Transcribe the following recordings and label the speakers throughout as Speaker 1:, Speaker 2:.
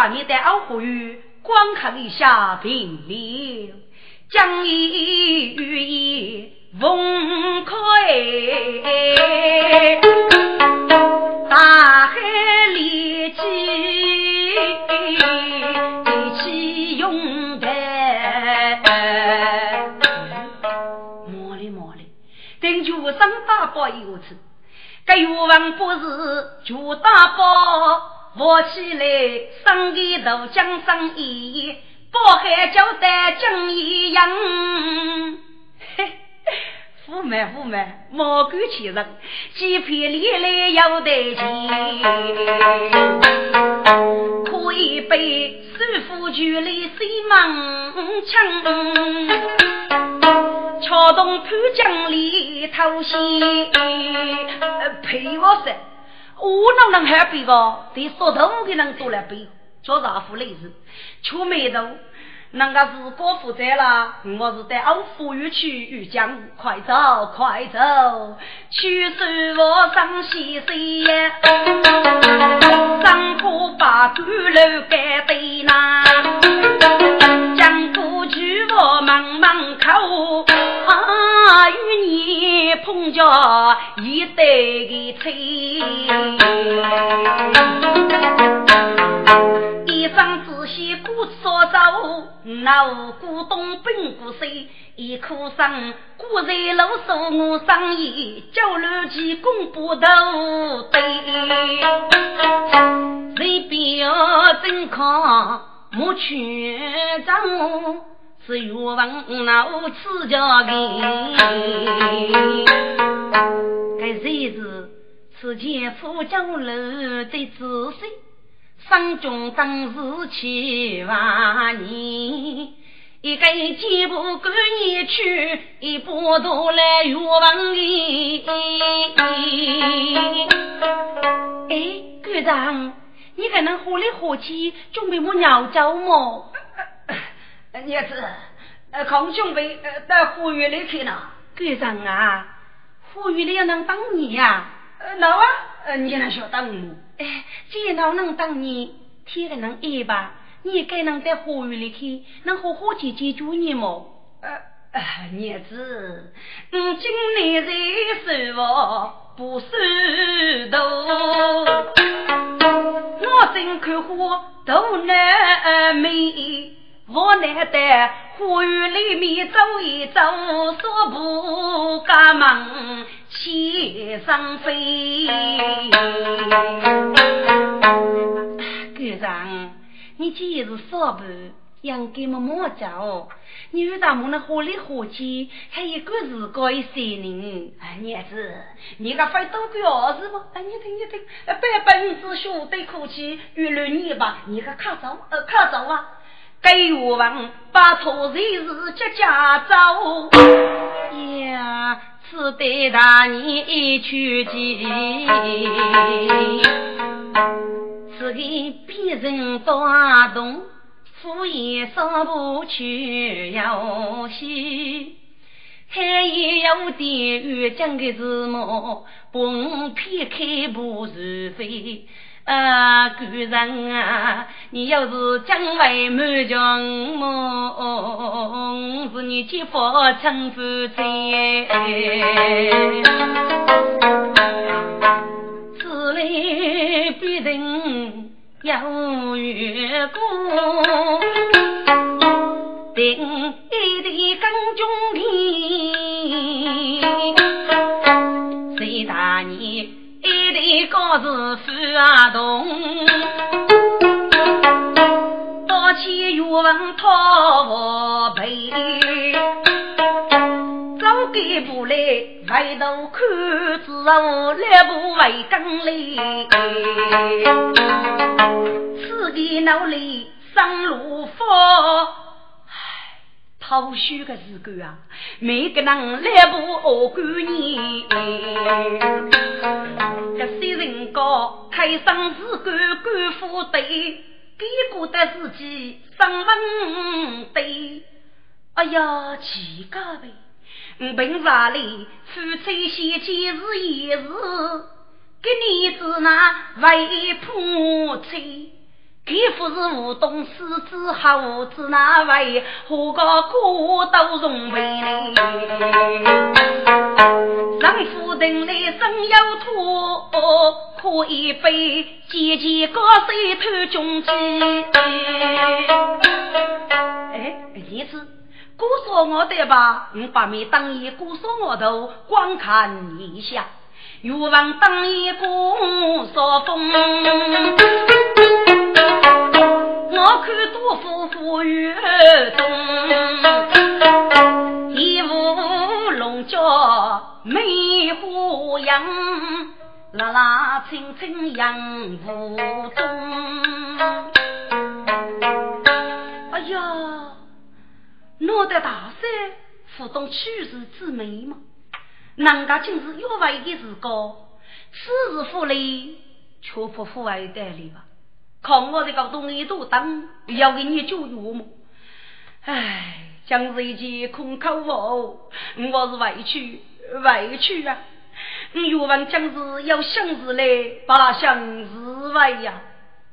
Speaker 1: 把你的二胡语观看一下平了，将一语言分开，大海里起，一起用的。莫哩莫哩，等就上大包一个字。这欲望不是就大包，我起来生个头江生意，包海交代江一样。嘿，富满富满，莫敢欺人，几片里来要得钱，可以被师傅举来西门枪。桥东浦江里偷袭，陪我噻！我哪能还背个？对说同的人多来背，叫啥副类似？出眉头，人家是国负责了，我是在欧富裕去遇江，快走快走，去收我上西西！上坡把鼓楼盖对那，你碰着一对的吹，一生仔细过少走，那古东并不碎，一颗生古在老手我生意，叫楼起公布都对，谁表真康莫全张。是欲望闹此家人，该谁是此前富家楼的子孙？生中当时七万年，一个肩不够你去，一把刀来欲望里。哎，局长，你还能活来活去，准备我鸟走么？
Speaker 2: 儿子，呃，康兄妹呃到呼吁里去呢。
Speaker 1: 干啥啊，呼吁里要能当你呀？
Speaker 2: 呃，那啊，呃，你能晓得我？
Speaker 1: 哎，既然能当你，天还能爱吧？你该能在呼吁里去，能好好解解救你么？
Speaker 2: 呃，儿子，嗯，今年在收 我不收多，我真看花都难美。我难得花园里面走一走，说不赶忙起上飞。
Speaker 1: 局长，你既是说不，应该么么走？你遇到么那火里火气，还一个自个一些人。
Speaker 2: 哎，儿子，你个非多个儿子吗？哎，你听你听，百本子学得苦气，娱乐你吧，你个卡走，呃，卡走啊！给我问，把错谁是家家走
Speaker 1: 呀？此得大年一去见，此给别人打动，敷衍少不去要西，还有点冤讲的是么？本偏开不是非。啊，古人啊，你要是将为满江梦，是你姐夫称夫在，此来必定有缘故，定一地更中天，一对高子富啊动，多起欲望讨我陪，早给不来回头看，之后来不为更累，此地努力生路佛。好虚的时个啊，每个人来步恶过你。这些人高开上是官官府队，给过的自己上门对。哎呀，几个呗！我平日里夫妻相见是一事，给你子那为破妻。给夫是无东狮子猴子那位，何个苦都容为哩？丈夫等来生有托，喝一杯，姐姐高手偷中计。哎，儿子，姑说我的吧，你把面当一姑说我头，光看一下，欲望当一姑说风。我看杜甫赋予中，一舞龙角梅花样，啦啦青青杨府中。哎呀，我的大山府中取士之美嘛，人家竟是要为的是高，此时府里却不府外代理吧。看我这个东西都当，要给你救药么？唉，将是一句空口话，我是委屈委屈啊！欲望将是要相思来，把相思为呀，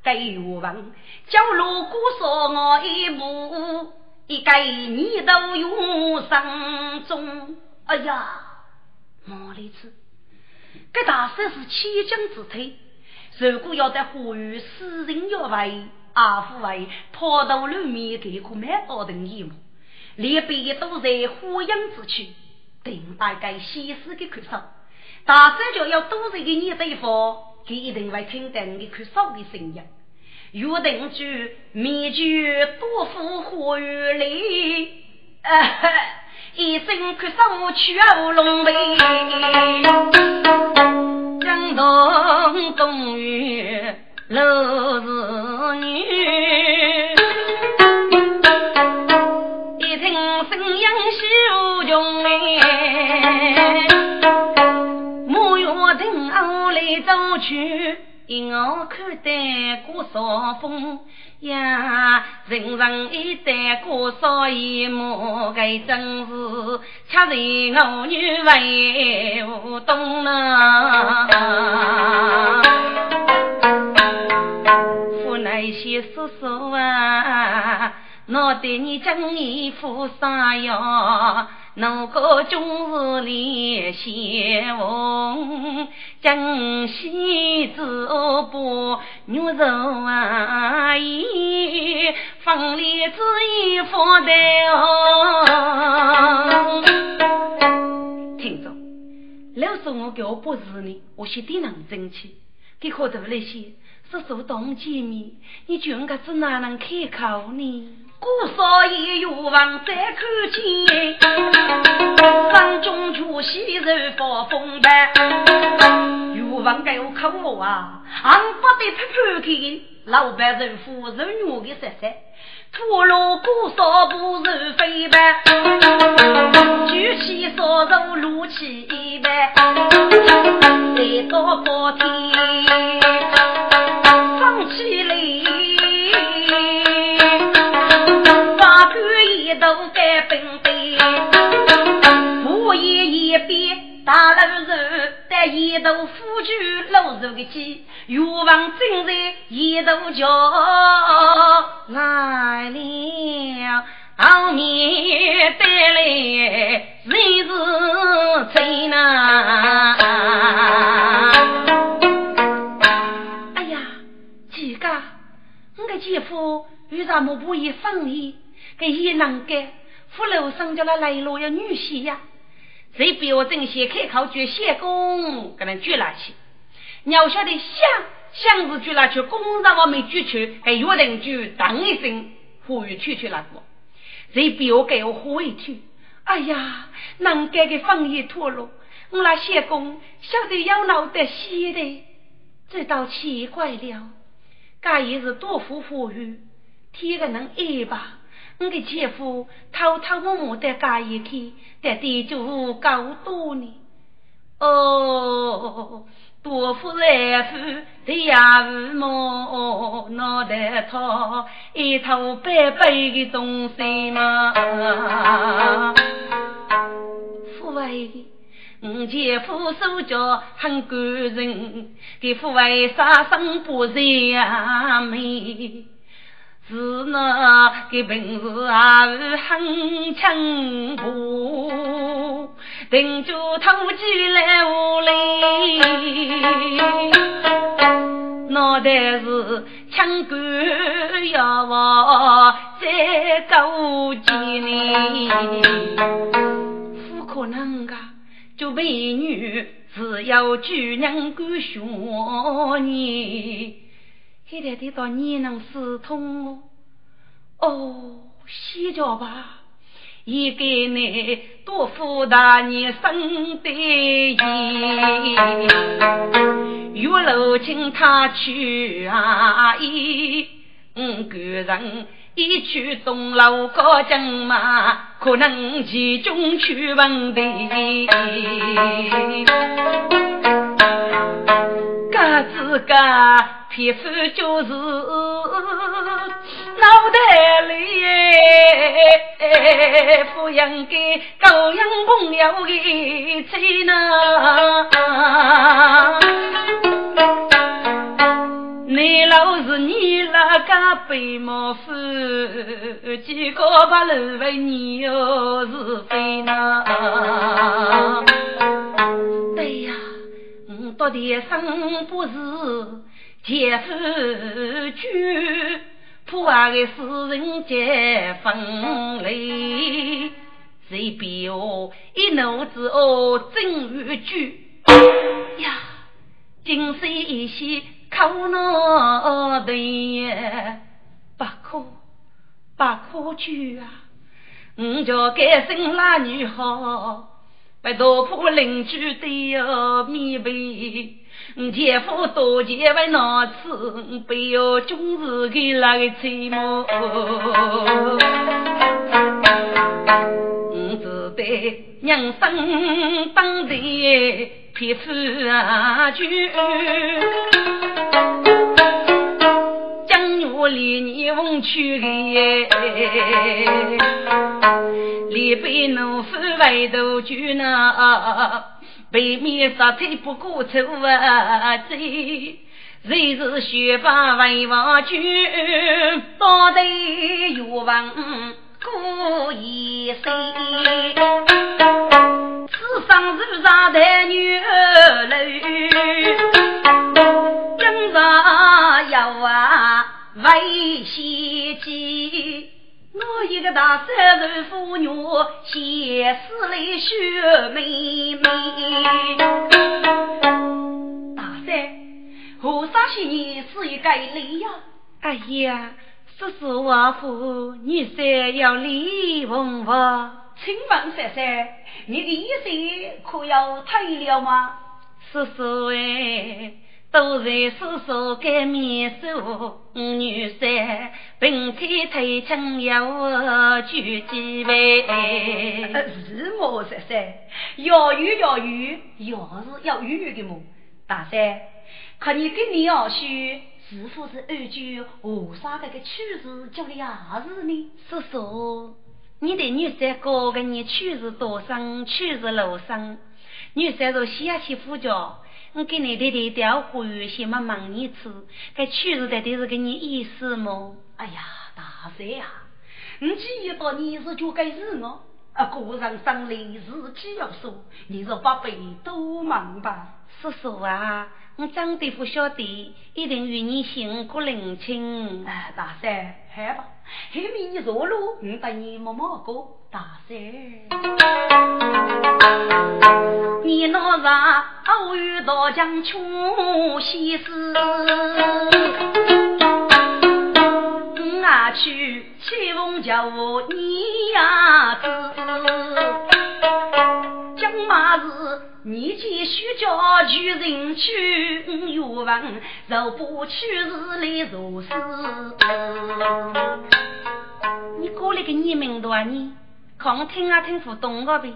Speaker 1: 给欲望叫锣鼓说我一步，一该你都用心中。哎呀，毛里子，这大事是千将之推。如果要在呼吁私人要为阿父为跑到里面给个蛮多等义务，连别都在呼应之处，等大概西施的看守，大三就要多一个你对方，给一定会听到你看守的声音。约定句面具多副呼吁里，一生看守去欧龙背。江东公园楼是女，一听声音秀穷哎，木月亭后来走去，一我看得过少风。呀，人人一代过少一幕，该真是恰人我女为无懂呢。父那些叔叔啊，我对你讲你负啥呀？我个终日里相逢，江西之不牛肉啊，咦，方里之意放的哦。听着，老说我给我不是你，我心里能争气。给可头那些是主动见面，你觉得这哪能开口呢？姑少爷欲望再看见，山中出西人发风般。欲望给我看我啊，俺不得拍拍看，老板人夫人女的色色，吐露姑少不是飞白，举起双手撸起一半，再到高天一头夫君露肉的鸡，欲望正在一头叫来了，后面带来谁是谁呢？哎呀，几个，我的姐夫为啥么不以放意？给一能干，福楼上叫他来路要女婿呀。谁标准先开口举先公，给人举了去。你要晓得，想想是举了去，工上我没举去，给约定举当一声，呼吁去去那个。谁比我给我喝一去？哎呀，能干的放一脱落，我那先公晓得要闹得稀的，这倒奇怪了。该也是多福呼吁，天个能挨吧？我的姐夫偷偷摸摸的加一去，在地主高多呢。哦，
Speaker 2: 多夫人夫对呀父母脑袋套一头白白的东西嘛，父为我姐夫手脚很干净，给父为杀生不染美。那个本事也是很清薄，定住土鸡来屋里，脑袋是枪杆要往在高几呢？不可能噶，就美女只要举人敢学你。现在得到你能私通哦，哦，洗脚吧，也给你多付大你生的意。玉楼请他去啊，一五个人一去东楼高正嘛，可能其中出问题。个子个皮肤就是脑袋里，抚养给高养朋友的才能。你老是你那个白毛夫，几个把路为你又是非呢？对呀。到底生不是姐夫娶，破坏的私人结婚礼，谁比我一怒之恶真如举呀？今生一夕可恼的，不可不可娶啊！我叫该生那女好。被多破邻居的哟米被，姐夫多钱为哪次？不要终日给那个吹毛。我只得人生当地皮肤啊去。我离你翁去的，离北农夫外头去呢，北面杀退不过愁啊贼，谁是学霸为王军，到底欲望过一生，世上是上的女儿泪，真上要。为先机，我一个大三十妇女，写诗来学妹妹。大三，何啥些年是一个礼呀？
Speaker 1: 哎呀，叔叔王父，女婿要礼奉我。
Speaker 2: 请问三三，你的意思可要退了吗？
Speaker 1: 叔叔哎。都在叔叔盖面手，女婿并腿腿轻要举几位。
Speaker 2: 是么三三，要有要有，要是要有有的么？大三，可你跟你二婿是否是按照河沙这个曲子叫的也是呢？
Speaker 1: 叔叔，你的女婿哥跟你曲子多生，曲子老生，女婿若下去呼叫。我给你的的调花先么忙你吃，该曲子到底是给你意思么？
Speaker 2: 哎呀，大帅呀，你记得你是就该是我，啊，个人生理自己要说，你说宝贝多忙吧？
Speaker 1: 叔叔啊，我真的不晓得，一定与你心过领情。
Speaker 2: 哎，大帅，好吧，后面一座路，我带你摸摸过。大山，你那啥偶遇到江穷西施，我去吹风叫我你呀子，江马是你继续叫去人去，又问若不去是来做事，
Speaker 1: 你过来个你名多啊你？看我听啊听不懂个呗，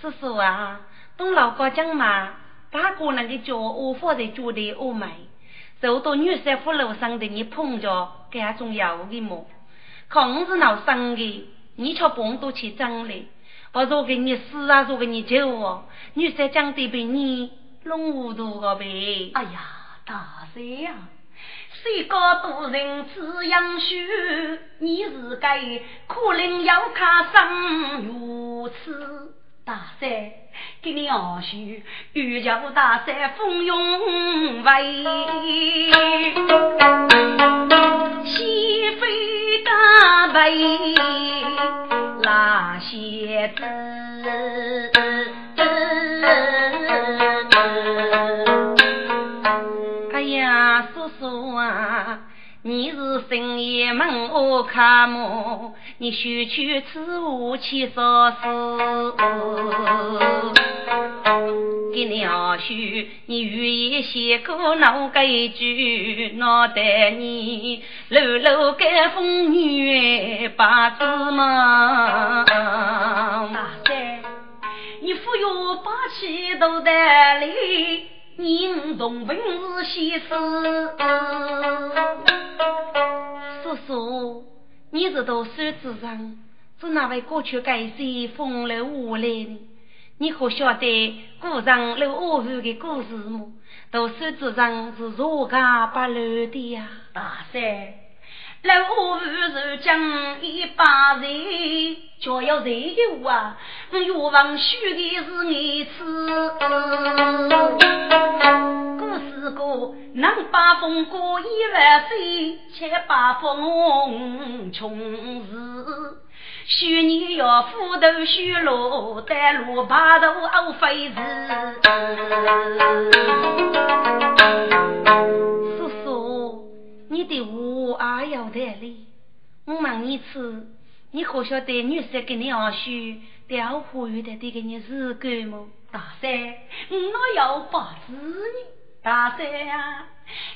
Speaker 1: 叔叔啊，懂老哥讲嘛？
Speaker 2: 八个人的脚我放在脚的欧美，走到女三福楼上的你碰着，该种要的么？可我是闹生的，你却帮多去争嘞！我说给你死啊，说给你救哦！女三讲的被你弄糊涂了呗！
Speaker 1: 哎呀，大山呀！谁告多人只养羞，你是该可怜要卡生如此。大山给你二叔，欲叫大山蜂拥围，西飞大背那些子。你是深夜门我看么？你休去此无去少事。给你二叔，你愿意写个哪个句？脑袋你搂搂盖风雨把子嘛？大山，你忽悠把气都在里。你同本是西施，
Speaker 2: 叔叔，你是读书之人，是哪位过去改写风流无来呢？你可晓得古人刘阿福的故事吗？读书之人是如家不乱的呀，
Speaker 1: 大山。老夫是讲一把人，就要人有啊！越王许的是儿子，故事过能把风过一万岁，且把风穷日。许你要斧头许罗，带路把头熬飞子。
Speaker 2: 你的话还要得哩，我问你次，你可晓得女婿给你二叔调花园的给你是干么？
Speaker 1: 大三，我哪有不知你？大三呀，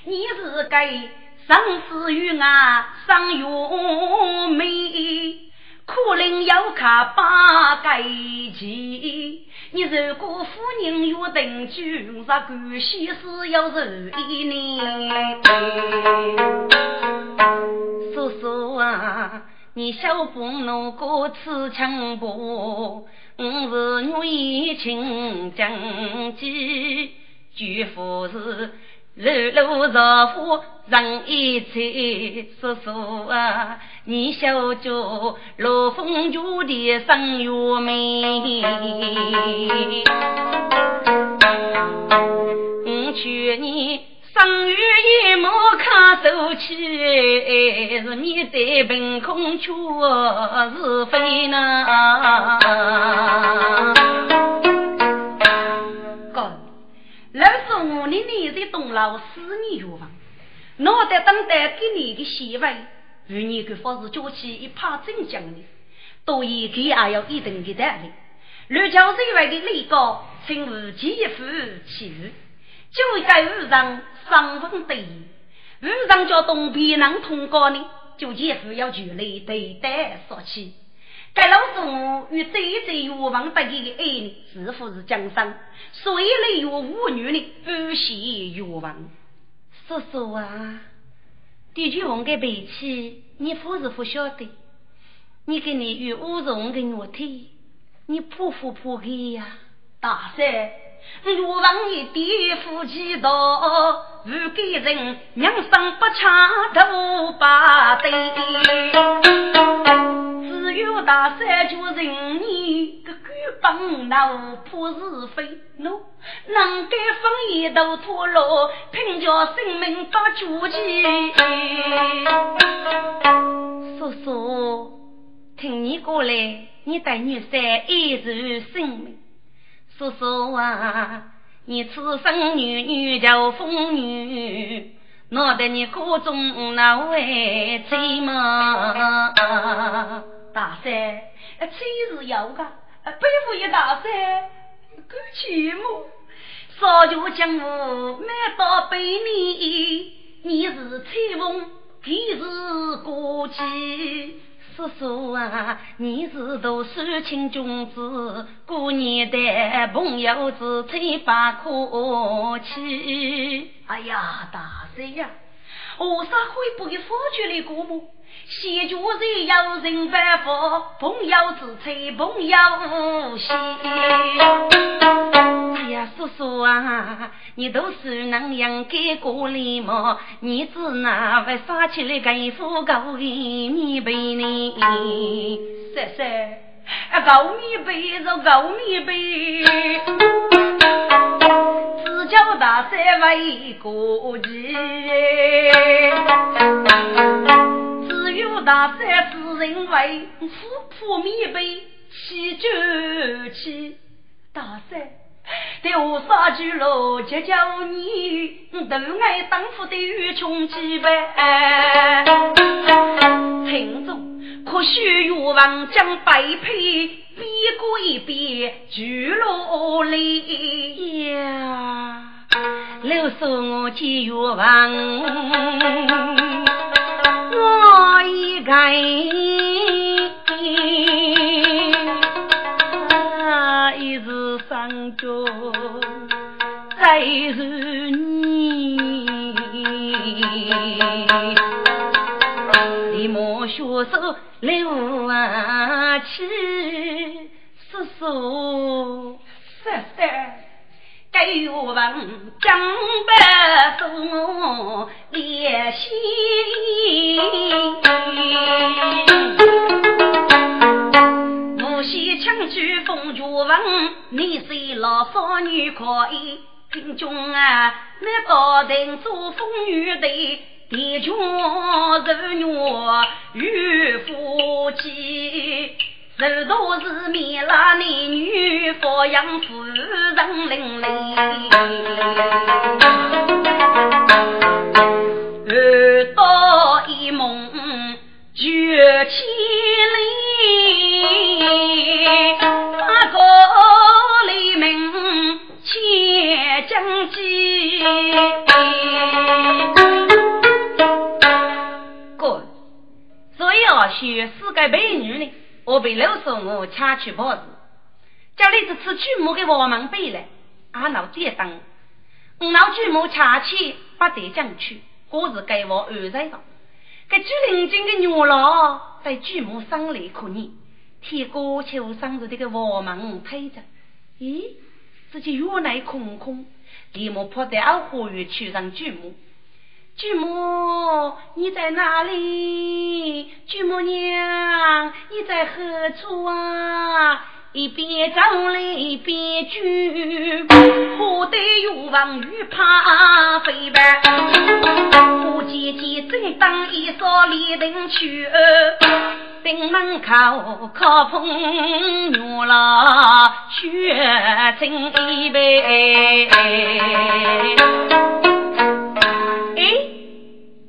Speaker 1: 你是给生死与俺生玉美。可能要看八改期，你如果夫人有定居，我关系是要受一年。
Speaker 2: 叔叔啊，你小不能过此强不？我是女亲将计，举夫是。日落日夫人一切，叔叔啊，你小舅罗风月的生月美，我去年生月一莫看手气，是面对凭空却是非呢。
Speaker 1: 是我的年在东老四年有房，脑袋等待给你的媳妇，与你的方式交起一怕真将的，多一给也要一定的道理。六桥之外的李高，请无继父妻子，就该遇上双分对弈，遇上叫东边能通过呢，就继父要举来对待说起。该老祖与最最冤枉得意的爱人，似乎是江山，所以来有妇女呢，不惜冤枉。
Speaker 2: 叔叔啊，的确王的脾气，你不是不晓得。你跟你与乌荣的肉体，你怕不怕的呀？
Speaker 1: 大山，冤枉你爹夫妻道，不给人娘生不恰头把对。只有大山就人你个狗帮那破是非，喏，能给放一头脱落，凭着性命把救济。
Speaker 2: 叔叔，听你过来，你带女婿一直性命。叔叔啊，你此生女女叫风女，闹得你口中那位贼嘛？
Speaker 1: 大山，妻是有个，背负一大山，够寂寞。少酒江湖，满到百年，你是吹风，他是过气。
Speaker 2: 叔叔啊，你是读书亲君子，过年的朋友只吹把客气。
Speaker 1: 哎呀，大帅呀，我啥会不给佛举的过目？先主人有人反复，朋友自吹朋友。
Speaker 2: 哎呀，叔叔啊，你都是那样给过礼貌？你只那会耍起来干副高米杯呢？
Speaker 1: 三三，高米杯是高米杯，只叫大三为过节。有大三是人为富破米杯起酒气，大三对我杀句喽，就叫你？都爱当夫的与穷几百，听众可许愿望将白配比过一遍聚落里
Speaker 2: 呀，留守我见愿望。我一个，一日上脚，再是你，你莫学手留啊去，叔叔，
Speaker 1: 叔叔。该愿望将白送连心，无锡抢去风月王，你是老少女可以贫穷啊，那高定做风雨的弟兄儿女与夫妻。人多是面拉男女，佛养夫人伶俐。二到一梦绝千里，八个黎明千将计。
Speaker 2: 哥，所以要学四个美女呢。我被老说我掐去脖子，叫你这次锯木给我们背来，俺老爹当，我老锯木掐去不得将去，我是给我二在的。给朱灵金的女老在巨木上来可你，天高秋上着这个王门推着，咦，自己院内空空，立马跑到二花园去上锯木。舅母，你在哪里？舅母娘，你在何处啊？一边走来一边举，何得欲望欲怕飞白？我姐姐正当一扫离灯去，店门口靠风月了，雪蒸一杯。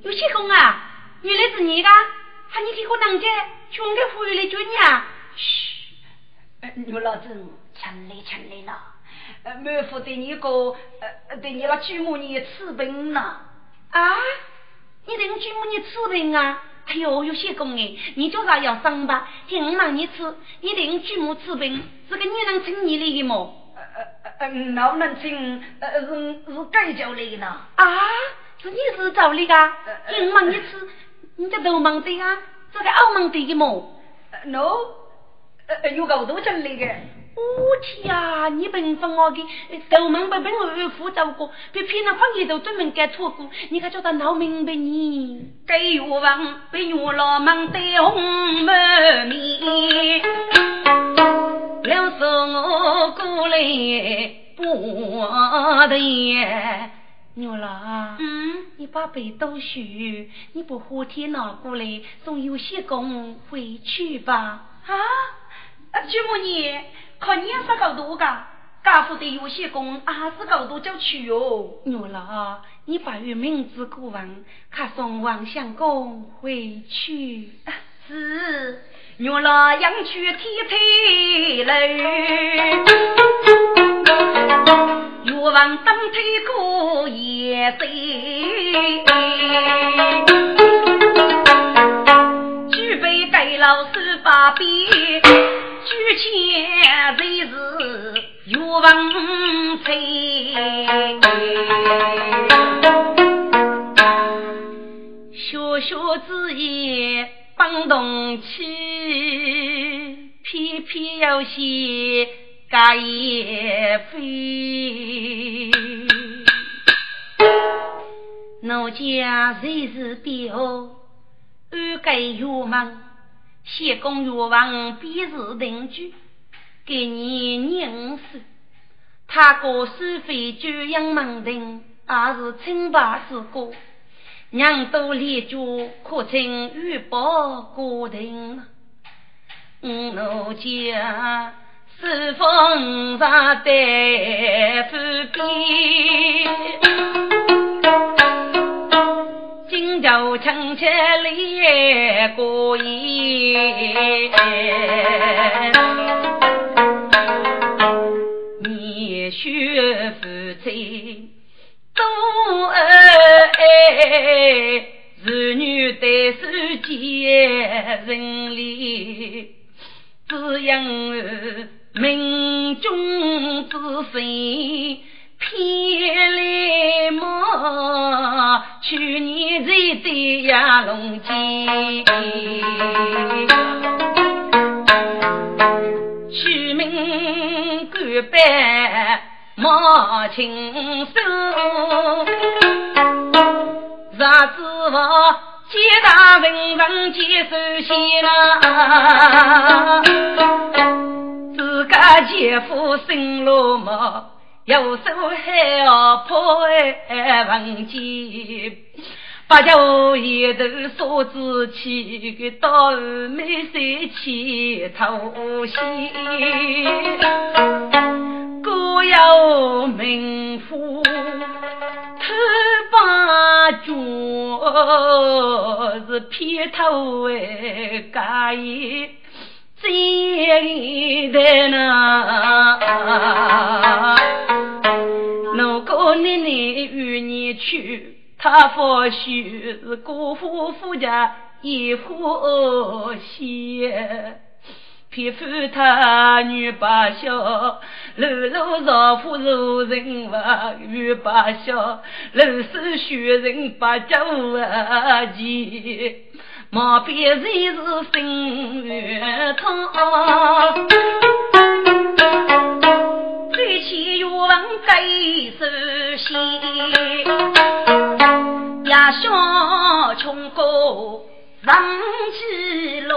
Speaker 2: 有些公啊，原来是你的，喊你去过当家，穷的忽悠来救你啊！
Speaker 1: 嘘，牛老子，请来请来了，呃，妹夫对你个，呃，对你那舅母你吃病了
Speaker 2: 啊？你对我舅母你吃病啊？哎呦，有些公哎，你叫啥要生吧？听我让你吃，你对我舅母吃病，这个你能请你来的吗？
Speaker 1: 呃呃呃，哪能请？呃，是是该叫来的呢？
Speaker 2: 啊？是你是找你的，你忙你吃，你这都忙的啊，这个澳门的么
Speaker 1: ？no，呃，有够多真来的。
Speaker 2: 我天啊，你平分我的，都忙被本二夫照顾，别偏那方言都专门给错过，你可叫他闹明白你。
Speaker 1: 给岳王被岳老忙得红满面，
Speaker 2: 要说我过来不得。牛老，
Speaker 1: 嗯，
Speaker 2: 你把被都洗，你不后天拿过来送有些工回去吧？
Speaker 1: 啊，啊，舅母你看你是搞多噶？家父的有些工还是搞多就去哟。
Speaker 2: 牛老，你把月名字过完，看送王相公回去。
Speaker 1: 是，牛老养去天台楼。越王登台过夜岁，举杯给老
Speaker 2: 前谁是岳王妃？小小之言帮动气，偏偏要嫌家业飞。奴家谁是表？安该岳王，先公岳王便是定居，给你认识。他哥收费就养门庭，也是清白之歌。娘都立足，可称玉宝国庭。奴家是风上的夫边。今朝亲戚来过夜，你学夫妻多爱，儿女得受见人礼，只因命中之分。偏来么？去年在对呀龙井，取名官拜莫轻松，啥子我皆大人人皆首先啦，自家姐夫生了么？右手还要破文件，把酒一头梳子气，个到没水起头先，各有名夫偷把脚是偏头哎，家业。在的呢，如果奶奶与你去，他或许是姑父夫家一户先。偏负他女把小，露露少妇如人话，女把小，露手学人把家务急。莫别人是心越痛，最起愿望该实现。呀，小穷哥上起路，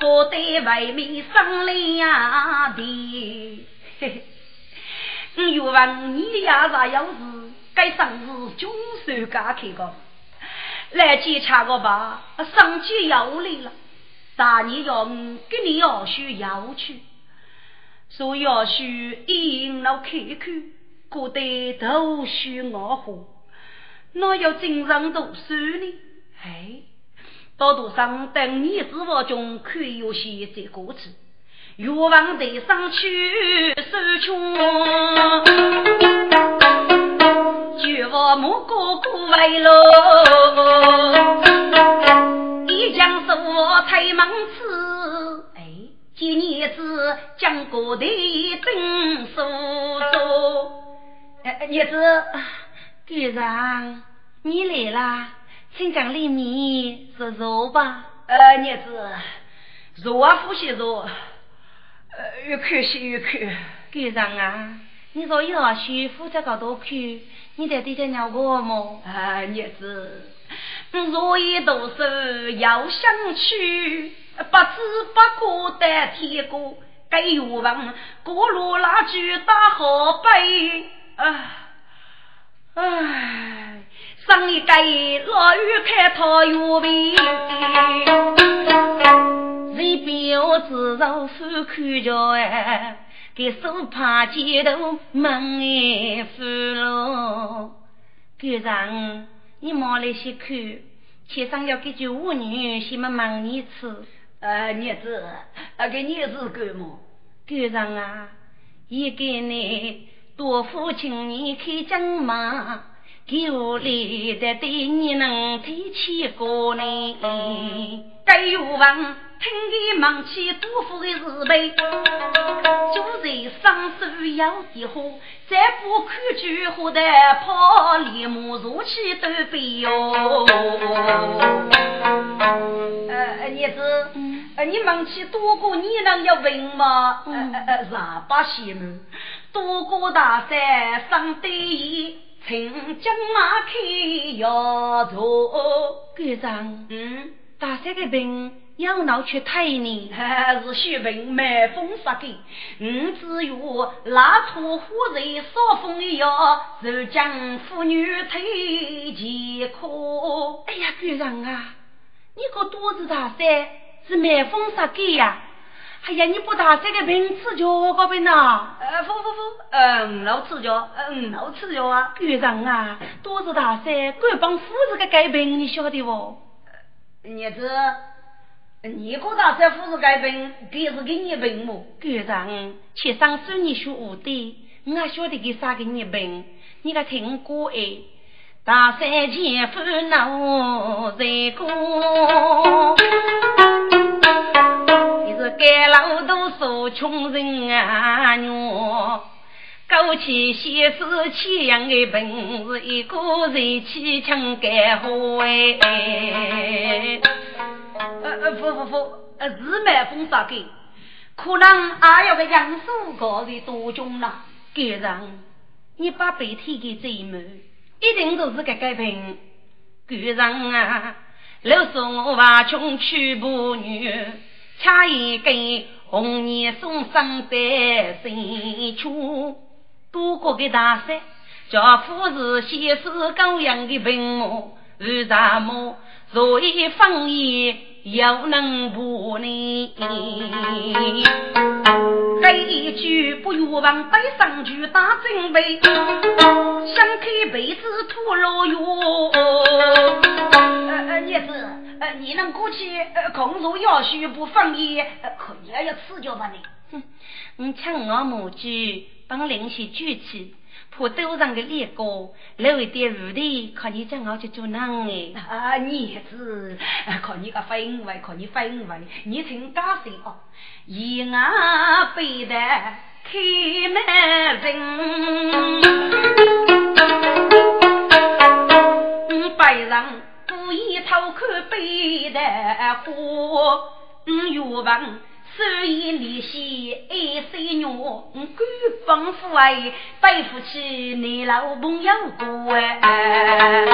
Speaker 2: 不得外面生两地。嘿嘿，愿望你呀啥样子？该生日总算家开个。来检查个吧，上级要来了，大年要五给你要需要去，说要需一老看看，过得都需我活，哪要经常读书呢？哎，道路上等你子我中可有些这个字，欲望得上去手穷。就我母哥哥为喽，一将是我推门子，哎，今年子将过的真苏州，哎，叶子，队长，你来啦，请讲里面是肉吧？
Speaker 1: 呃，叶子，肉啊，呼吸肉，呃，越看心越看。
Speaker 2: 队长啊，你说要媳妇在高头看。你在底下尿过么？
Speaker 1: 啊，叶子，若一读书要想去，不知不觉的天过，该有问过路那句打好背啊！唉，上一该落雨开桃园味，
Speaker 2: 谁表自柔手看着哎。给手帕街头门哎扶喽，局长，你忙来些看，街上要给句妇女先么忙你吃。
Speaker 1: 呃，日子，啊，给日子干么？
Speaker 2: 局长啊，也给你多付请你开张嘛，给我来的对你能提起过呢。
Speaker 1: 该有房听你忙起多福的日辈，就在双手要的花，再不看菊花的跑，立马如起都飞哟。呃，叶子，呃，你忙起多过你能要问吗？呃呃呃，十八仙门，多过大山上对一。请将马开要走，
Speaker 2: 局长，
Speaker 1: 嗯，
Speaker 2: 大山的病要闹去太呢，
Speaker 1: 还 是血病满风杀根。嗯，只有拉土火人烧风药，就将妇女推前可。
Speaker 2: 哎呀，局长啊，你个多子大山是满风杀的呀？哎呀，你不打这个病吃药个病呐？
Speaker 1: 呃，不不不，嗯，老吃药，嗯，老吃药啊。
Speaker 2: 局长啊，都是大山，官帮夫子个改病，你晓得不？
Speaker 1: 儿子，你个大山夫子改病，给是给你病么？
Speaker 2: 局长，去上手你学武的，我晓得给啥给你病？你可听过哎？大山前夫恼在过。穷人啊娘，勾起先世千样的本事，一个人去抢干好
Speaker 1: 哎。呃呃，不不不，呃，日满风沙给，可能还要个杨树高的多种了。
Speaker 2: 局长，你把白天给追满，一定都是个改病。局长啊，老说我娃穷娶不女。恰一根红颜送上带新圈，多国的大山，叫夫子先是羔羊的病魔，为什么所以方言又能不呢？
Speaker 1: 这一句不欲往背上去打准备，想开被子脱了哟。呃呃，叶子。呃，你能过去呃，空如要许不放逸，可你要要吃酒吧你？
Speaker 2: 哼，你抢我母鸡，帮灵些举起，怕头上的裂膏留一点污的，看你将我去做囊哎。
Speaker 1: 啊，你子，看你个分外，看你分外，你请大声哦，一眼背的开门人，嗯，背上。故意偷看背的花，嗯，欲望手艺利息爱谁娘，嗯，官方父爱对不起你老朋友多哎。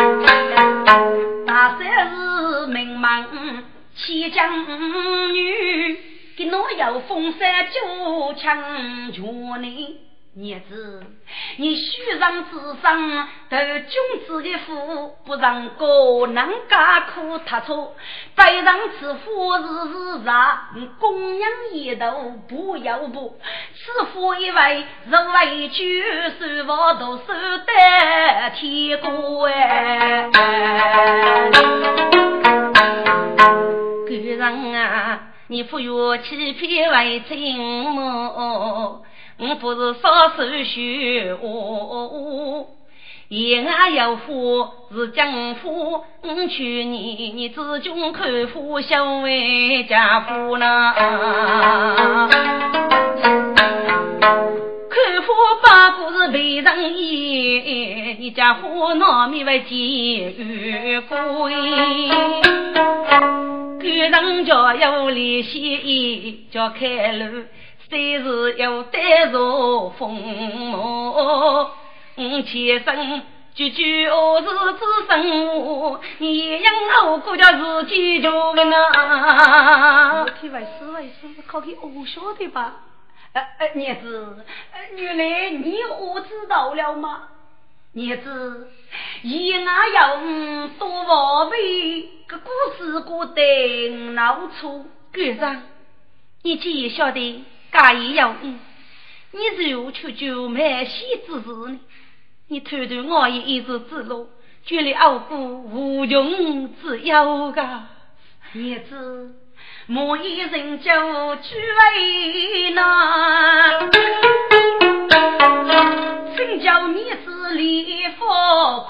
Speaker 1: 大山是名门七将女，给我有风山就强全呢。儿子，你虚上智商，投君子的福，不让个人家苦他错，背上此福是是啥？供养一头不要不，此福一位是为君受我都受得天过哎。
Speaker 2: 个人啊，你不要欺骗为真么？我不是少手续哦，言外有话是江湖。我去你你自君看夫小为家父呢？看夫八股是为人意，你家父闹米为监狱鬼。个人叫有联系，叫开路。虽是要带着风魔，我前生句句恶事之生话，你样我估叫自己就个呐。
Speaker 1: 体外事外事，考给我晓得吧？呃呃，儿子，原来你我知道了吗？儿子，一那要多宝贝，个故事过得闹出。
Speaker 2: 局长，你既然晓得。假意要你，你如何去救梅西之事呢？你偷偷我也一直之路，绝了傲骨无穷之忧噶。
Speaker 1: 叶子，莫一人就去为难，真叫你子里佛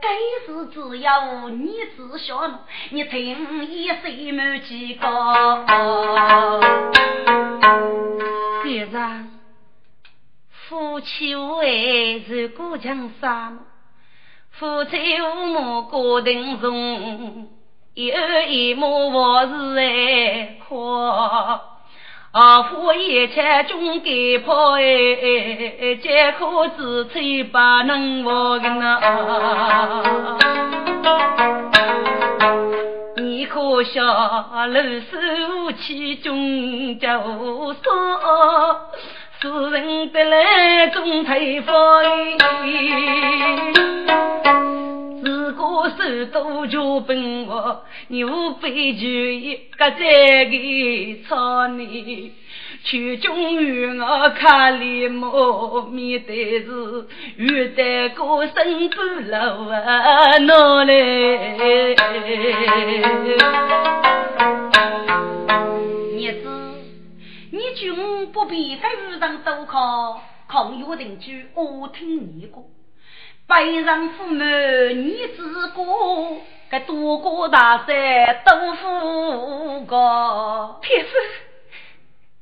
Speaker 1: 该。是只有你知晓你听一声没几个。
Speaker 2: 先生，夫妻无爱是过江山，夫妻无母过定中，有一母我是爱阔。啊！夫一切终该破哎，皆可自吹不能忘个呐。你可笑，楼手气终究少，世人得来终退服。自个手多就本我，牛背就一个在个草泥，曲中与我看里莫面对是遇得个生不老啊闹嘞。
Speaker 1: 儿子，你君不必在路上多考，抗约定居我听你过。百人父母你自过，该多过大山都富过。
Speaker 2: 铁子，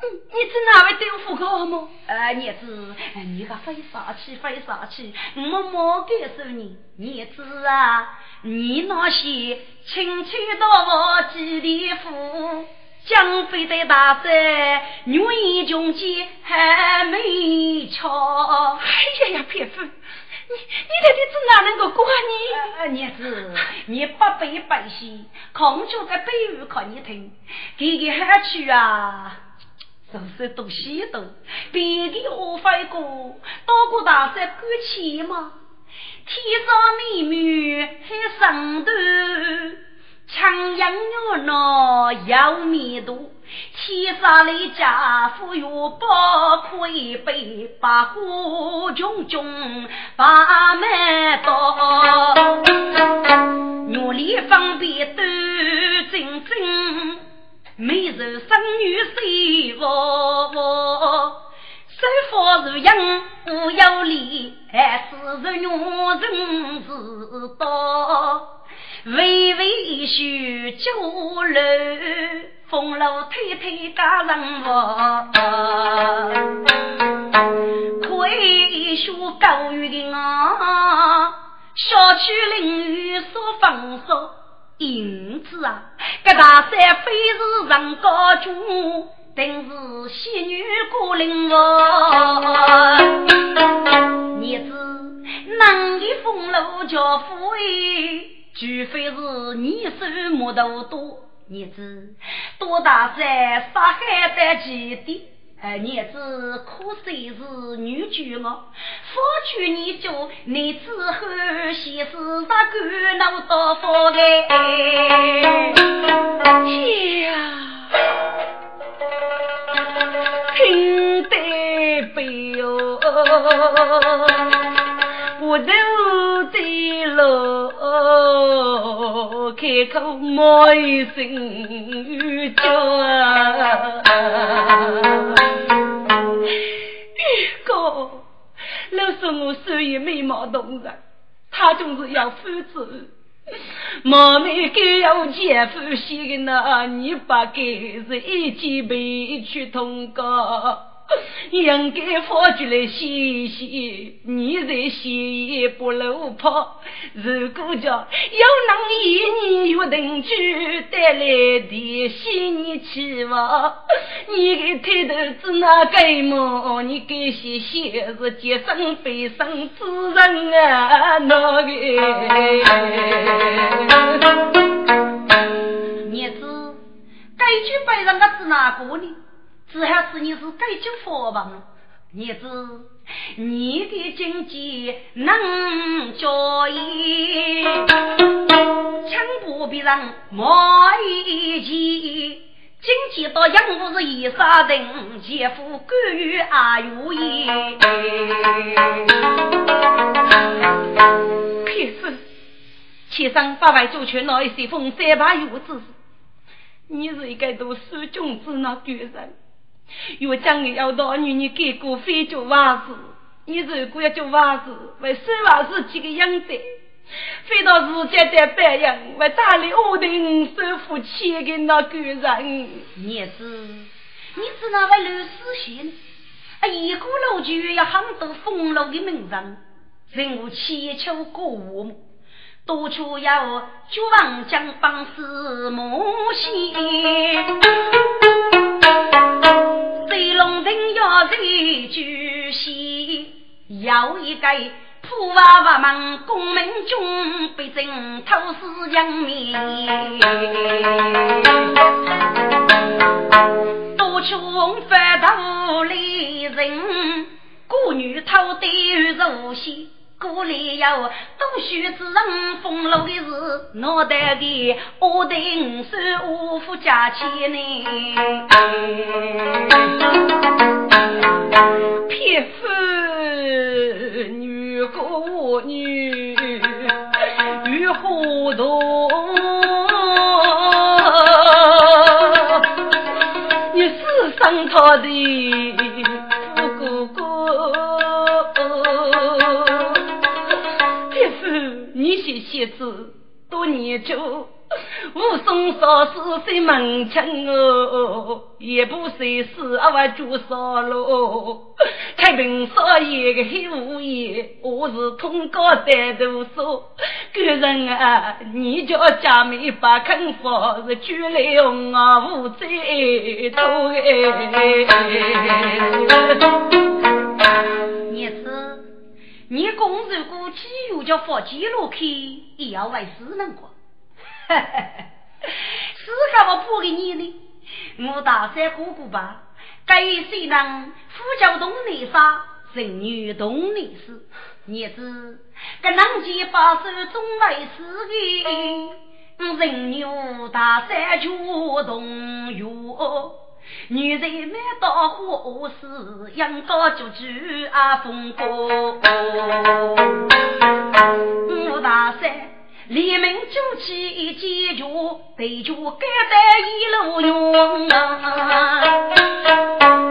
Speaker 2: 你你是哪位豆腐哥么？
Speaker 1: 呃，儿子，你个飞啥气飞啥气，我莫感受你。儿子啊，你那些亲戚到我几里富，江飞在大山，女英雄间还没瞧。
Speaker 2: 哎呀呀，撇子。你你到底是哪能够管
Speaker 1: 你？儿子，你不背白戏，空就在背语靠你听，给给喊去啊！就是东西多，别的我飞过，到过大山过去吗？天上美女还上头，强养牛脑要面多。天上的家富有宝，可以背八股炯炯把门到，努力方便多精精，美人生女谁我我，手法如样不有理，还是人用人知道，微微许酒楼。风楼推推家人我，亏学高语的我，小区邻居说放手，因此啊，这大山非是人高中，定是仙女过灵我。儿子，男的风楼叫富贵，除非是你手木头多。儿子，多大在沙海的基地？哎，儿子可虽是女眷我，夫娶你就你之后，先是那个那多福的。
Speaker 2: 呀，听得悲哟，我都的路。开口冒一声叫，玉哥，老说我虽然美貌动人，他总是要夫子，莫没该要姐夫些的那，你不该是一起被去通告。应该放出来歇歇，你在歇也不露跑。如果叫有能一你约定去带来的新年期望，你给抬头子那该么？你该歇歇是节省悲伤之人啊，那个。
Speaker 1: 儿子，该去背上个是哪个呢？只好是你是该救佛王，儿子，你的经济能交易，请不必让莫一急。经济到养父是一杀人，姐夫甘于阿如意。
Speaker 2: 偏是千生八百九全那一些风三把有之你是一个读书君子那女人。若将你要到女人给过非做娃子，你如果要做娃子，为生娃子几个样子？非到时间的白样，为大理屋顶收付钱给那个人。
Speaker 1: 你是，你是那位刘思贤？啊，一个楼就要很多封楼的名人，人物千秋歌舞，多处要绝望将帮死母仙。水龙人要在举西，要一计。普娃娃们，功名中必争透视扬名，戏，孤里有读书之人，风流的是脑袋的我定是无福家钱呢，
Speaker 2: 撇夫女。孤女与糊涂，你是生他的些鞋子多年久。武松少是谁门前哦，也不谁是阿娃朱少罗。太平少爷个黑无爷，我是通高在读书。个人啊，你叫家妹把肯放，是举来红啊无在多
Speaker 1: 哎。你是你公如果只有叫放几路去，也要为死人过。是干我补给你呢？我大山姑姑吧，该谁能呼叫东内沙，人女东内死？儿子，个南极把手总为是的，人女大山却动月，女人没到火时，养高就举啊风波，我大山。黎明就起解决，对着该在一路用！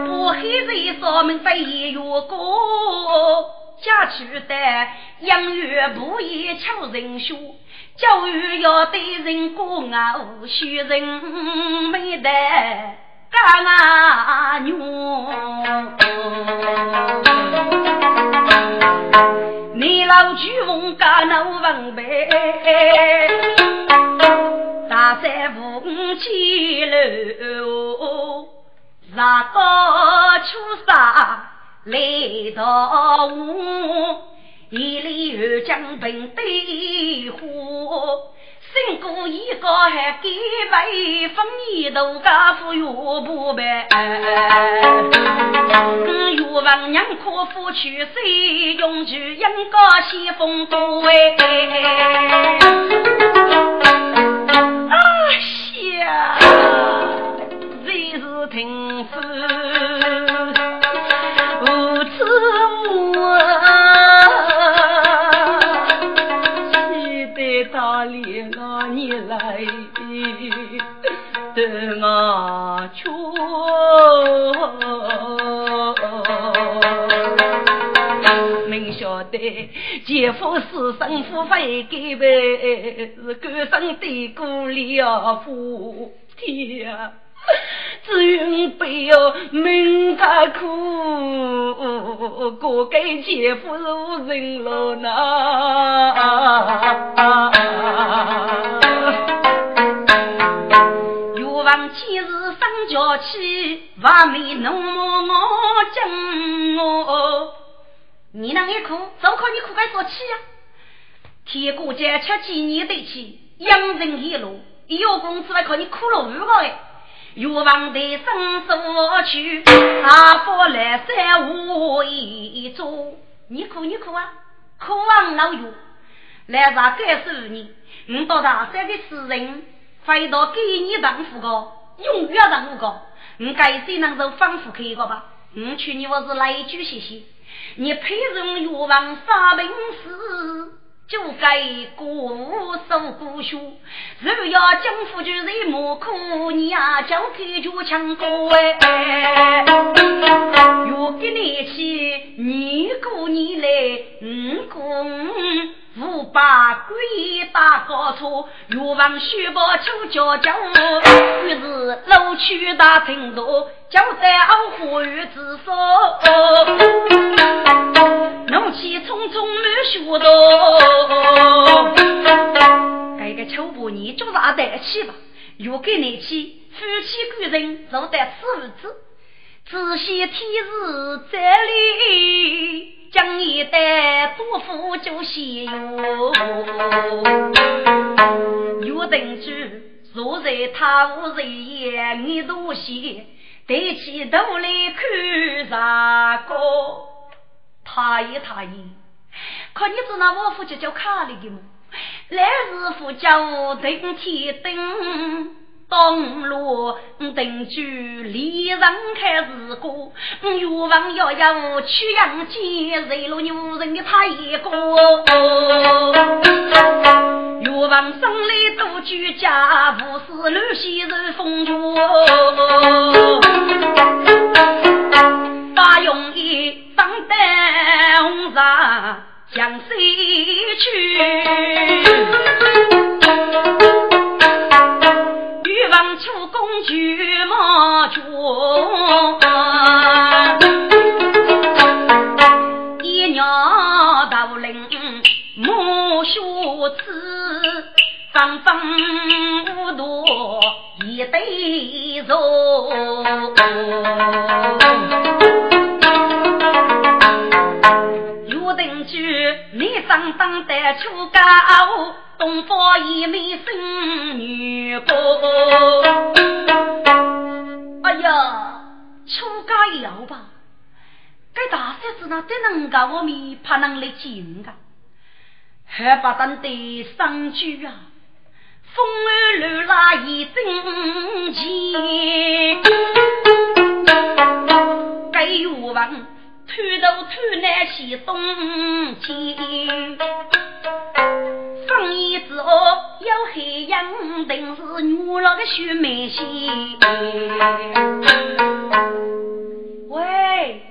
Speaker 1: 不黑人上门在一月过，家去的养育不易求人学，教育要对人过啊，学人没得啊牛。你老举翁干那文白，大山五七楼，上高秋沙来到我，一里二江平对花。经过一个还给为分一头家父岳不白，岳王娘可夫去谁用去应高西风多哎，啊下，最是听夫我去，明晓得姐夫是生父非给呗，是官生的孤了夫天。只愿不要命太苦，过给姐夫无人了呐。今日生娇气，万美浓墨我敬我。你那一哭，就靠你哭该说气呀？天过节吃几年的气，养人一路，有功夫来靠你哭了五个哎。欲望的生所去，阿福来山无一座。你哭你哭啊，哭望老岳，来啥该死你？你到大山的死人，飞到给你丈夫个，永远丈夫个，你该谁能够反复开个吧？你去你我是来句谢谢，你配人欲望杀兵死。就该孤守孤学，如要将夫就人莫苦，你呀交给就强过哎。若给你去，你过你来，五过五把鬼打高处，欲望虚报求教教。于是楼去大厅多，交代傲虎与自首。怒气冲冲满血道。这个秋波你就是阿得气吧？若给你气，夫妻贵人做得此子。仔细天日这里，将一代多福就喜哟。约定句坐在他屋人眼你多些，抬起头来看啥个？他一他一，可你知那我夫就叫卡里的吗？来日夫叫顶天顶。东路定居离人开日过，欲望要要去阳间，惹了女人的他一个。欲望生来多居家，不是乱西人风月。把容易当灯上向谁去？举马军，一鸟头领莫学痴，方方无多一对肉。约定句，你上当得出高。东方一美生女工，呀，出家也要吧？该大嫂子那得能够我面怕人来见个，还不等得上句啊？风儿乱拉一阵气，该有望偷头偷难去东京。放一之后有黑阳，定是女老的许美心。喂，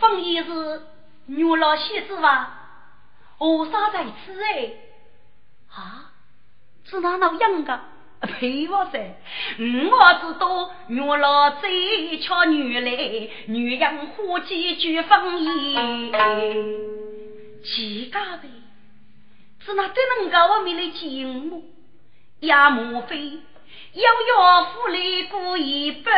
Speaker 1: 放一是女老戏子吧？何啥在此哎？啊，是哪老样的？呸哇塞！我知道女老最俏女来，女养花几句放一，几家呗。是那真能够我们来见我，也莫非要要夫来过一半？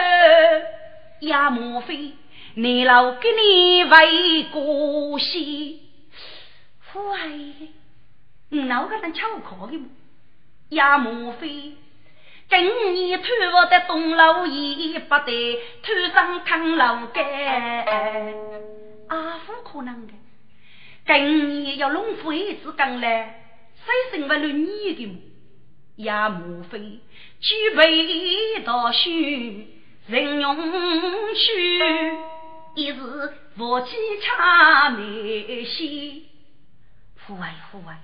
Speaker 1: 也莫非你老给你为过戏？父爱，你老个人巧可的么？也莫非今年偷我的东楼衣不得偷上看楼盖？阿父可能的，今年要弄夫一子刚来。谁生不了你的母？也莫非举杯倒酒，人用去，一时夫妻差眉心。父爱父爱，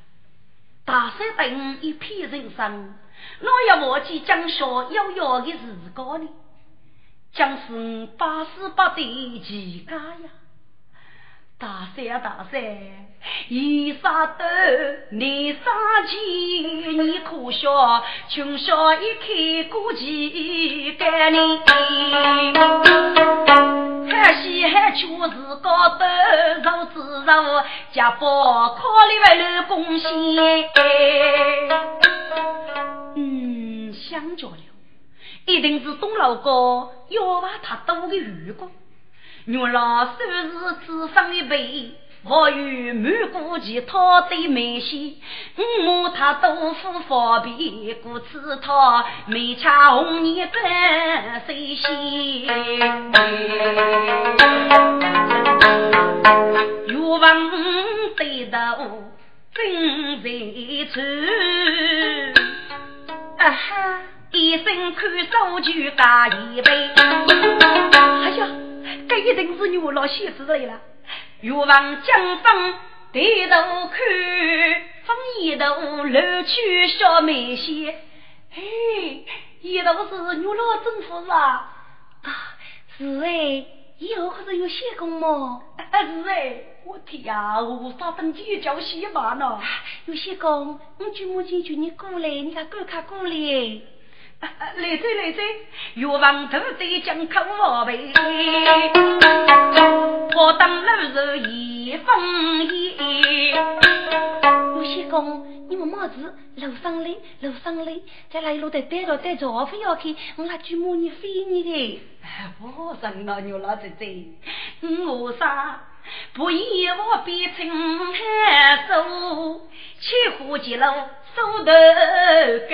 Speaker 1: 大山等一片人生，哪要忘记江夏遥遥的时光呢？将是百思不得其家呀！大山啊大山，一沙斗，你沙起，你可笑，穷笑一开过几干你，还稀罕却是高斗肉子肉，家宝考虑为了贡献。嗯，想着了，一定是董老哥要把他多个愚公。原来收拾只生一辈，我与满谷其他的美些，我他豆腐方便，故此他没吃红泥半水稀。欲望对头真在处，啊哈！一生看手就干一杯，哎呀！这一定是牛老仙子来了。欲望江风抬头看，风一头露出小梅仙。嘿，一头是牛老政府是啊？
Speaker 3: 啊，是哎，
Speaker 2: 以后可是有仙公么？
Speaker 1: 是哎，我天呀，我啥登记叫仙嘛呢？
Speaker 2: 有仙功，我舅母亲叫你过来，你看赶快过来。
Speaker 1: 来者来者，岳王都在江口我背，我当老是一封言。
Speaker 2: 有仙公。你们帽子楼上来，楼上来，在那一路的带着带着，非要去，我那舅母你非你的。
Speaker 1: 我生了牛老姐姐，我啥不以我变成汉手，去虎吉路手头干。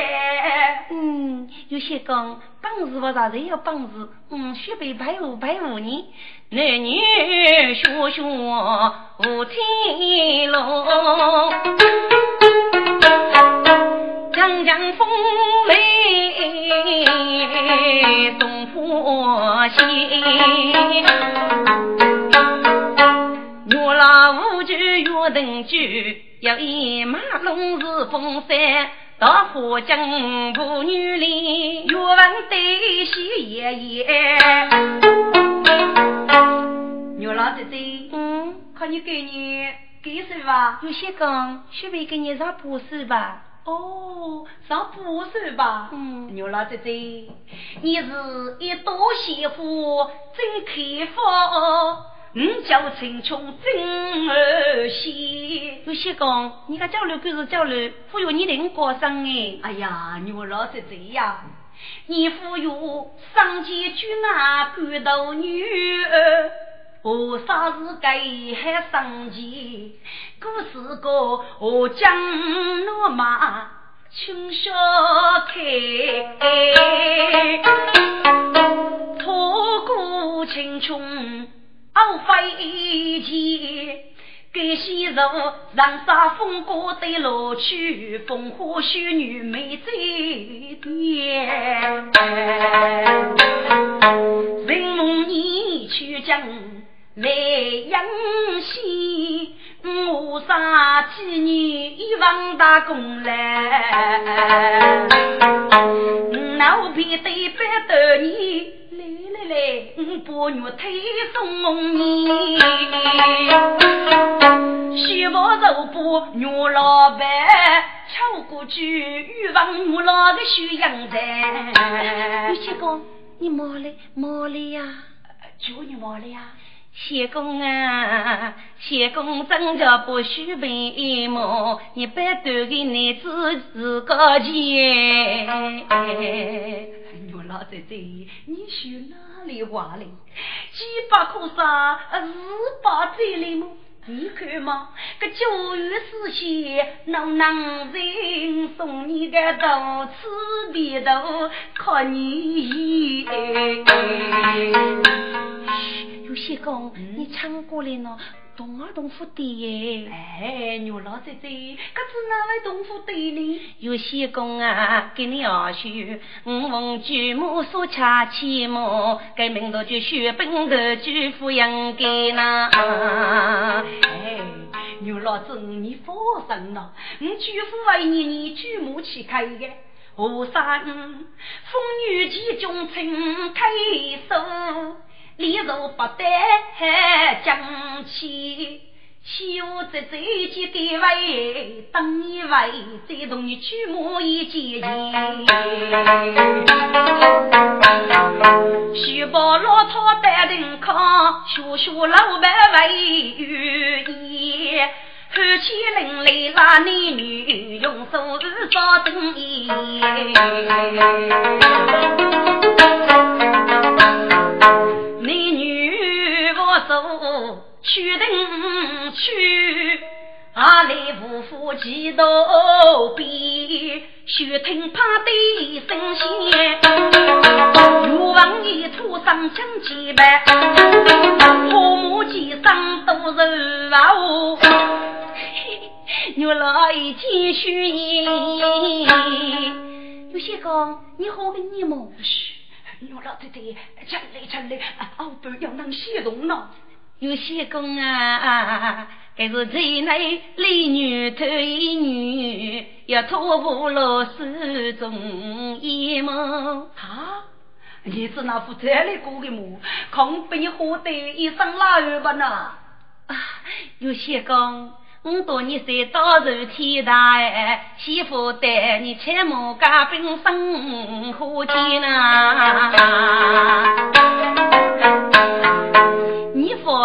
Speaker 2: 嗯，有些讲本事不啥人有本事，嗯，学辈拜五拜五年，男女学学无天龙。江江风雷送火线，月老无惧月灯举，要一马龙是风山，桃花江不女里，
Speaker 1: 岳文对喜爷爷。牛老姐姐，
Speaker 2: 嗯，
Speaker 1: 看你给你给谁吧？
Speaker 2: 有些讲，许备给你上布施吧。
Speaker 1: 哦，上布施吧。
Speaker 2: 嗯，
Speaker 1: 牛老姐姐，你是一朵鲜花真开放，你叫青春真儿戏。
Speaker 2: 有些讲，你个交流就是交流，忽悠你人过生哎。
Speaker 1: 哎呀，牛老姐姐呀，你忽悠上街去拿干豆女儿。我啥是该还生气？故事个我讲罗马穷小开，托过青春熬飞机。给昔日长沙风光的乐趣，风花雪月美在天。人梦你去将。来阳西，我杀几年一王大功来，老皮对白头你，我把玉推送你，虚毛肉把牛老板，敲过去玉王玉老的修养在。
Speaker 2: 玉七公，你毛嘞毛嘞呀？
Speaker 1: 叫你毛嘞呀？
Speaker 2: 仙公啊，仙公真的不许背毛，你百多个男子自个钱。
Speaker 1: 牛老姐姐，你学哪里话嘞？几百颗沙，四百载来么？你看嘛，个九月四线，能能人送你个豆吃鼻头，靠你。
Speaker 2: 有些歌，你唱过来呢，东儿东府的耶。
Speaker 1: 哎，牛老姐姐，可是哪位东府的呢？
Speaker 2: 有些公啊，给你二叔，我奉舅母所恰起么？该名头就血本头舅父养给那。
Speaker 1: 哎，牛老子你放心了，我舅父为你，你舅母去开的。河山风雨几中春开手。立如不得将起，修在这几个位，等一位，再同你去磨一件衣。徐宝老太担人扛，学学老板为有意，寒气凛冽那男女，用手烧灯烟。去等去，阿来夫妇几道边，须听怕的声线。岳王一出上将几百，父母几生都是老。岳老一见虚言，
Speaker 2: 有些讲你好个你么？
Speaker 1: 嘘，岳老太太，吃来吃来，后边要能写动呢。
Speaker 2: 有些公啊，该是最内丽女头一女，要托付老师中一梦。
Speaker 1: 啊，你是那副这里过的么？空被你喝得一身拉油吧呢？
Speaker 2: 啊，有些讲，我多年在到如天大哎，媳妇带你切莫加冰生火天呐。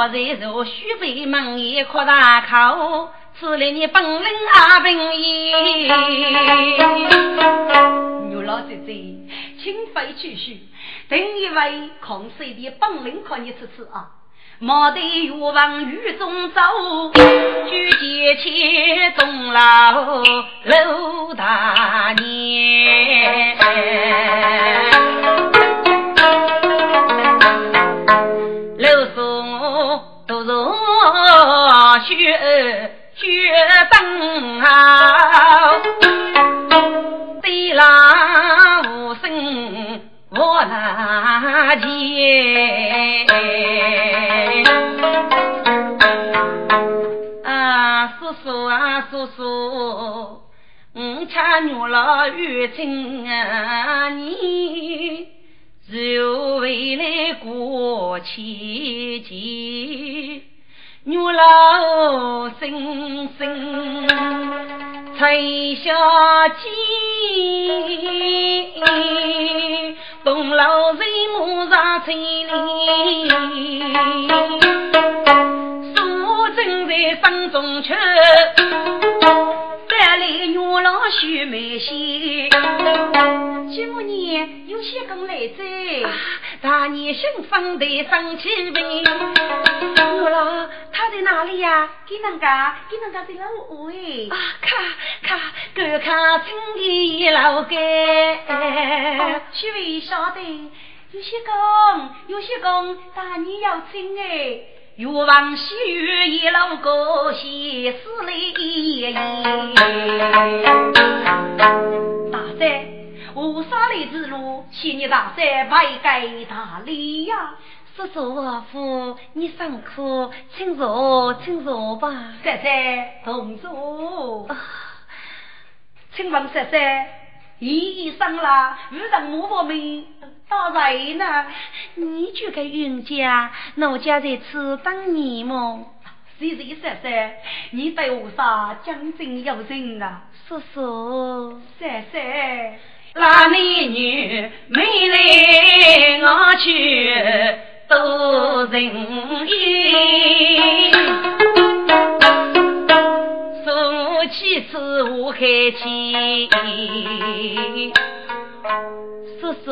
Speaker 2: 你方才如须备门一扩大口。此来你本领阿平爷，
Speaker 1: 牛老姐姐，请飞去续，等一位抗水的本领可你吃吃啊！莫得越往雨中走，举剑去东楼楼大年，
Speaker 2: 老有情啊，你就为来过千金。女老声声吹下鸡，东老人马上千里，苏正在山中吃。三来女郎须眉细，
Speaker 1: 几五年有些工来在，
Speaker 2: 大年新婚得生气呗。
Speaker 1: 女郎他在哪里呀？给人家，给人家在老屋哎。
Speaker 2: 啊，看看，哥看青衣老盖。
Speaker 1: 许位晓得，有些工，有些工，大年要请哎。欲望西域一路过，西死里。大山，无沙里之路，请你大山外盖大礼呀！
Speaker 2: 叔叔阿父，你上课，请坐，请坐吧。
Speaker 1: 三三同坐。请问三三，医生啦，遇上木佛没？到谁呢？
Speaker 2: 你就该冤家，奴家在此等你么？
Speaker 1: 谁谁说说，你对我啥讲真有人啊？
Speaker 2: 叔叔，
Speaker 1: 三三，
Speaker 2: 那美女美来我去多人意，说起此我开心。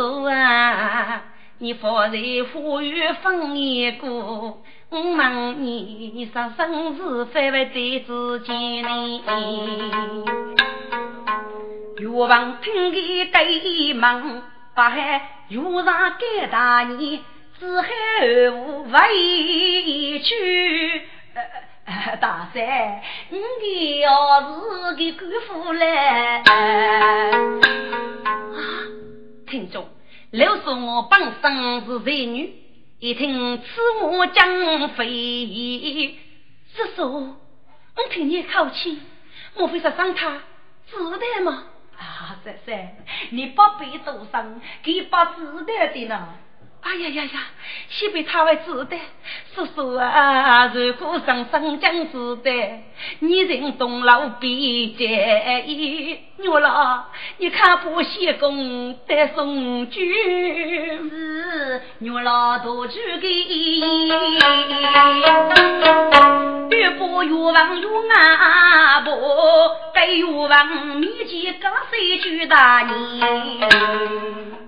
Speaker 2: 叔叔啊，你方才呼吁分一个，我问你，你啥生事反为对自己呢？
Speaker 1: 岳王听见对门，把海遇上该大年，只海无委屈。大山，你的儿子给姑父来。
Speaker 2: 听众，老说我本身是才女，一听此话将非。议叔，我听你口气，莫非是伤他子弹吗？
Speaker 1: 啊，三三，你不必多伤，给把子弹的呢。
Speaker 2: 哎呀呀呀！先被他为子弹，叔叔啊！如果上生将子弹，你人东老必介意。女老，你看不先公得送君，
Speaker 1: 是女老多举给，越不越王越阿婆，该越王面前刚谁举大年。